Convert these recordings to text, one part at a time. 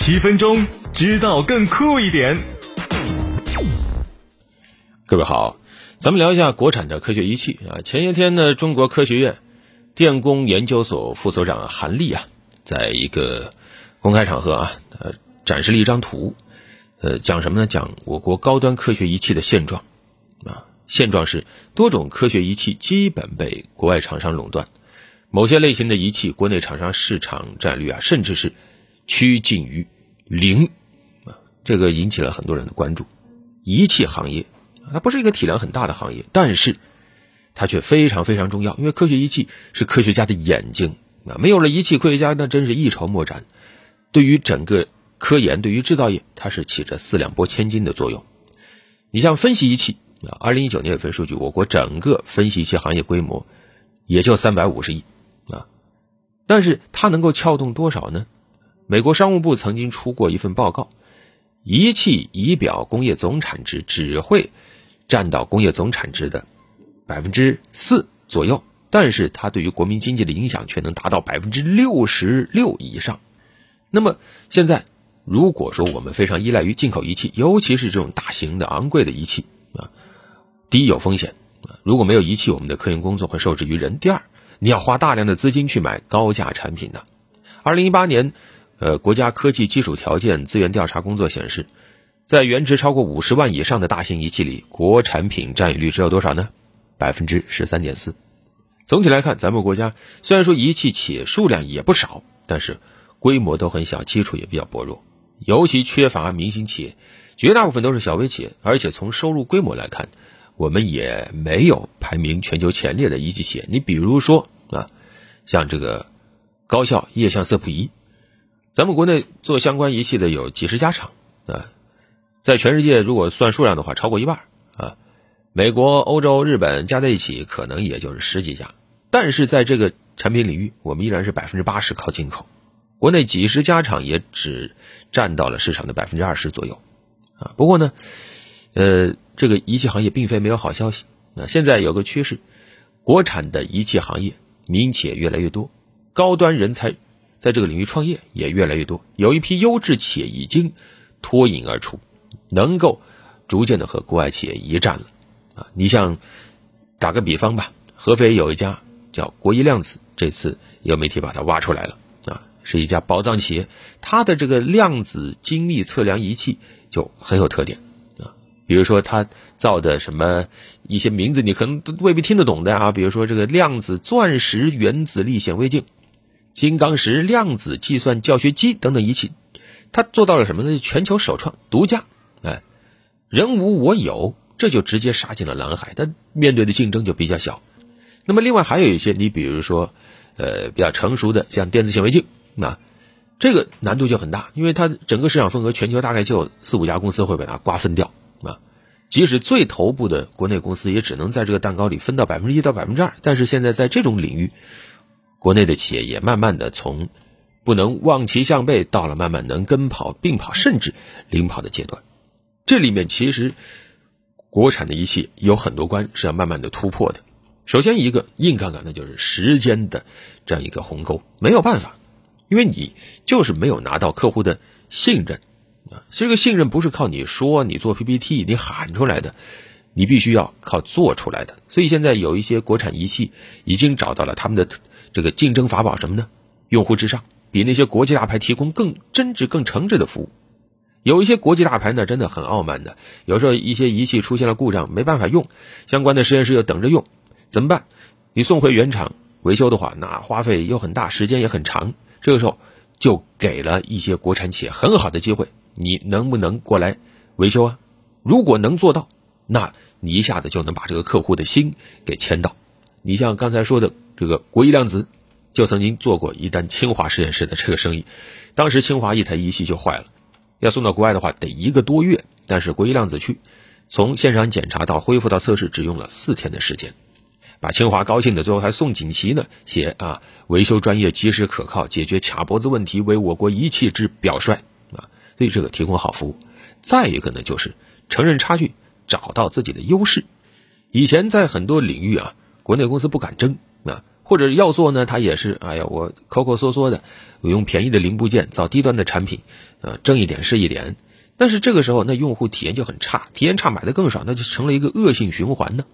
七分钟知道更酷一点。各位好，咱们聊一下国产的科学仪器啊。前些天呢，中国科学院电工研究所副所长韩立啊，在一个公开场合啊，呃，展示了一张图，呃，讲什么呢？讲我国高端科学仪器的现状啊。现状是多种科学仪器基本被国外厂商垄断，某些类型的仪器国内厂商市场占率啊，甚至是趋近于零啊。这个引起了很多人的关注。仪器行业。它不是一个体量很大的行业，但是它却非常非常重要，因为科学仪器是科学家的眼睛啊，没有了仪器，科学家那真是一筹莫展。对于整个科研，对于制造业，它是起着四两拨千斤的作用。你像分析仪器啊，二零一九年有份数据，我国整个分析仪器行业规模也就三百五十亿啊，但是它能够撬动多少呢？美国商务部曾经出过一份报告，仪器仪表工业总产值只会。占到工业总产值的百分之四左右，但是它对于国民经济的影响却能达到百分之六十六以上。那么现在，如果说我们非常依赖于进口仪器，尤其是这种大型的昂贵的仪器啊，第一有风险啊，如果没有仪器，我们的科研工作会受制于人。第二，你要花大量的资金去买高价产品的。二零一八年，呃，国家科技基础条件资源调查工作显示。在原值超过五十万以上的大型仪器里，国产品占有率只有多少呢？百分之十三点四。总体来看，咱们国家虽然说仪器企业数量也不少，但是规模都很小，基础也比较薄弱，尤其缺乏明星企业，绝大部分都是小微企业。而且从收入规模来看，我们也没有排名全球前列的仪器企业。你比如说啊，像这个高校液相色谱仪，咱们国内做相关仪器的有几十家厂啊。在全世界，如果算数量的话，超过一半啊。美国、欧洲、日本加在一起，可能也就是十几家。但是在这个产品领域，我们依然是百分之八十靠进口，国内几十家厂也只占到了市场的百分之二十左右啊。不过呢，呃，这个仪器行业并非没有好消息。那现在有个趋势，国产的仪器行业民企越来越多，高端人才在这个领域创业也越来越多，有一批优质企业已经脱颖而出。能够逐渐的和国外企业一战了，啊，你像打个比方吧，合肥有一家叫国一量子，这次有媒体把它挖出来了，啊，是一家宝藏企业，它的这个量子精密测量仪器就很有特点，啊，比如说它造的什么一些名字你可能都未必听得懂的啊，比如说这个量子钻石原子力显微镜、金刚石量子计算教学机等等仪器，它做到了什么呢？全球首创、独家。哎，人无我有，这就直接杀进了蓝海，但面对的竞争就比较小。那么另外还有一些，你比如说，呃，比较成熟的像电子显微镜，那这个难度就很大，因为它整个市场份额全球大概就有四五家公司会把它瓜分掉啊。即使最头部的国内公司也只能在这个蛋糕里分到百分之一到百分之二。但是现在在这种领域，国内的企业也慢慢的从不能望其项背，到了慢慢能跟跑并跑，甚至领跑的阶段。这里面其实，国产的仪器有很多关是要慢慢的突破的。首先一个硬杠杠的就是时间的这样一个鸿沟，没有办法，因为你就是没有拿到客户的信任啊。这个信任不是靠你说你做 PPT 你喊出来的，你必须要靠做出来的。所以现在有一些国产仪器已经找到了他们的这个竞争法宝什么呢？用户至上，比那些国际大牌提供更真挚、更诚挚的服务。有一些国际大牌呢，真的很傲慢的。有时候一些仪器出现了故障，没办法用，相关的实验室又等着用，怎么办？你送回原厂维修的话，那花费又很大，时间也很长。这个时候就给了一些国产企业很好的机会，你能不能过来维修啊？如果能做到，那你一下子就能把这个客户的心给牵到。你像刚才说的这个国医量子，就曾经做过一单清华实验室的这个生意，当时清华一台仪器就坏了。要送到国外的话，得一个多月。但是国医量子去，从现场检查到恢复到测试，只用了四天的时间，把清华高兴的，最后还送锦旗呢，写啊，维修专业、及时可靠，解决卡脖子问题，为我国仪器之表率啊。所以这个提供好服务。再一个呢，就是承认差距，找到自己的优势。以前在很多领域啊，国内公司不敢争啊，或者要做呢，他也是哎呀，我抠抠缩缩的，我用便宜的零部件造低端的产品，呃，挣一点是一点。但是这个时候，那用户体验就很差，体验差买的更少，那就成了一个恶性循环呢。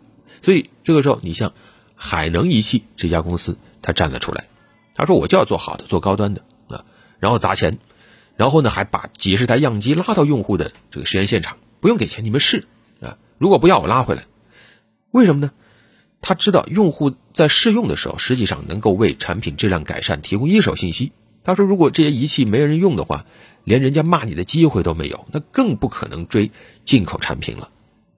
所以这个时候，你像海能仪器这家公司，他站了出来，他说我就要做好的，做高端的啊，然后砸钱，然后呢还把几十台样机拉到用户的这个实验现场，不用给钱，你们试啊，如果不要我拉回来。为什么呢？他知道用户在试用的时候，实际上能够为产品质量改善提供一手信息。他说，如果这些仪器没人用的话，连人家骂你的机会都没有，那更不可能追进口产品了。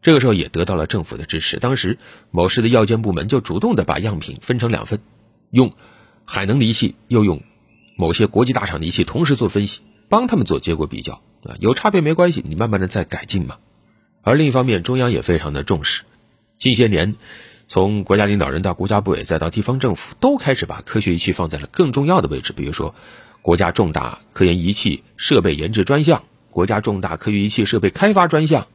这个时候也得到了政府的支持。当时某市的药监部门就主动的把样品分成两份，用海能仪器，又用某些国际大厂的仪器同时做分析，帮他们做结果比较啊，有差别没关系，你慢慢的再改进嘛。而另一方面，中央也非常的重视。近些年，从国家领导人到国家部委再到地方政府，都开始把科学仪器放在了更重要的位置。比如说，国家重大科研仪器设备研制专项、国家重大科学仪器设备开发专项，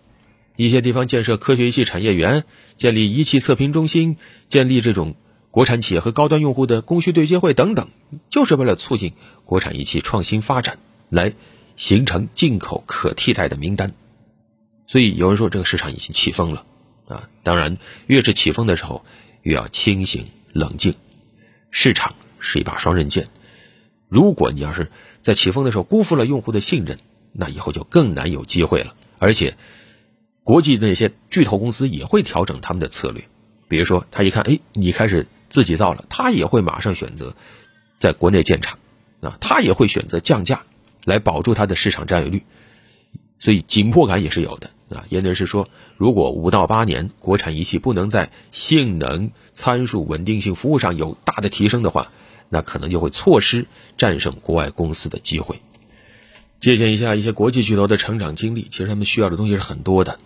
一些地方建设科学仪器产业园，建立仪器测评中心，建立这种国产企业和高端用户的供需对接会等等，就是为了促进国产仪器创新发展，来形成进口可替代的名单。所以有人说，这个市场已经起风了。啊，当然，越是起风的时候，越要清醒冷静。市场是一把双刃剑，如果你要是在起风的时候辜负了用户的信任，那以后就更难有机会了。而且，国际那些巨头公司也会调整他们的策略，比如说，他一看，哎，你开始自己造了，他也会马上选择在国内建厂，啊，他也会选择降价来保住他的市场占有率。所以，紧迫感也是有的。啊，业内人士说，如果五到八年国产仪器不能在性能、参数、稳定性、服务上有大的提升的话，那可能就会错失战胜国外公司的机会。借鉴一下一些国际巨头的成长经历，其实他们需要的东西是很多的，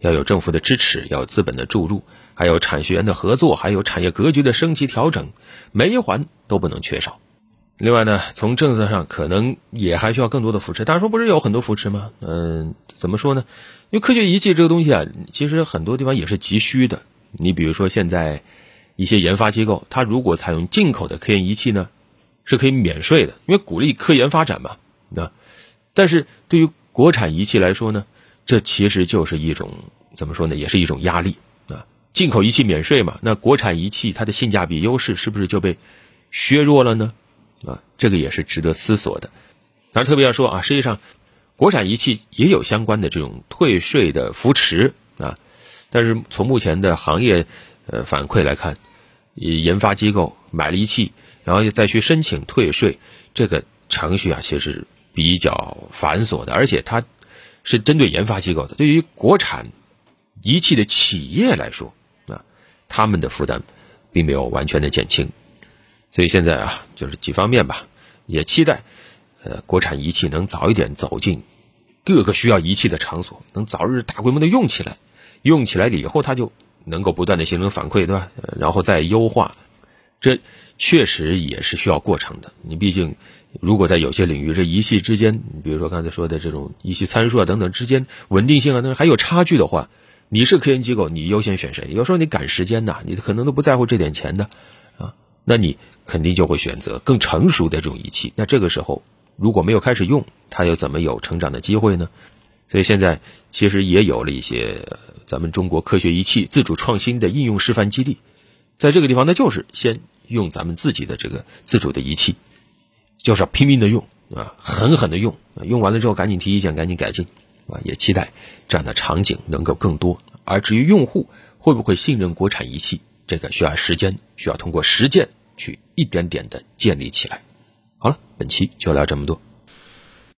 要有政府的支持，要有资本的注入，还有产学研的合作，还有产业格局的升级调整，每一环都不能缺少。另外呢，从政策上可能也还需要更多的扶持。大家说不是有很多扶持吗？嗯，怎么说呢？因为科学仪器这个东西啊，其实很多地方也是急需的。你比如说现在一些研发机构，它如果采用进口的科研仪器呢，是可以免税的，因为鼓励科研发展嘛。那但是对于国产仪器来说呢，这其实就是一种怎么说呢？也是一种压力啊。进口仪器免税嘛，那国产仪器它的性价比优势是不是就被削弱了呢？啊，这个也是值得思索的。当然，特别要说啊，实际上，国产仪器也有相关的这种退税的扶持啊。但是从目前的行业呃反馈来看，研发机构买了仪器，然后再去申请退税，这个程序啊，其实比较繁琐的，而且它是针对研发机构的。对于国产仪器的企业来说啊，他们的负担并没有完全的减轻。所以现在啊，就是几方面吧，也期待，呃，国产仪器能早一点走进各个需要仪器的场所，能早日大规模的用起来，用起来了以后，它就能够不断的形成反馈，对吧？然后再优化，这确实也是需要过程的。你毕竟，如果在有些领域，这仪器之间，比如说刚才说的这种仪器参数啊等等之间稳定性啊，那还有差距的话，你是科研机构，你优先选谁？有时候你赶时间呐，你可能都不在乎这点钱的，啊，那你。肯定就会选择更成熟的这种仪器。那这个时候如果没有开始用，它又怎么有成长的机会呢？所以现在其实也有了一些咱们中国科学仪器自主创新的应用示范基地，在这个地方，那就是先用咱们自己的这个自主的仪器，就是要拼命的用啊，狠狠的用，用完了之后赶紧提意见，赶紧改进啊。也期待这样的场景能够更多。而至于用户会不会信任国产仪器，这个需要时间，需要通过实践。一点点的建立起来。好了，本期就聊这么多。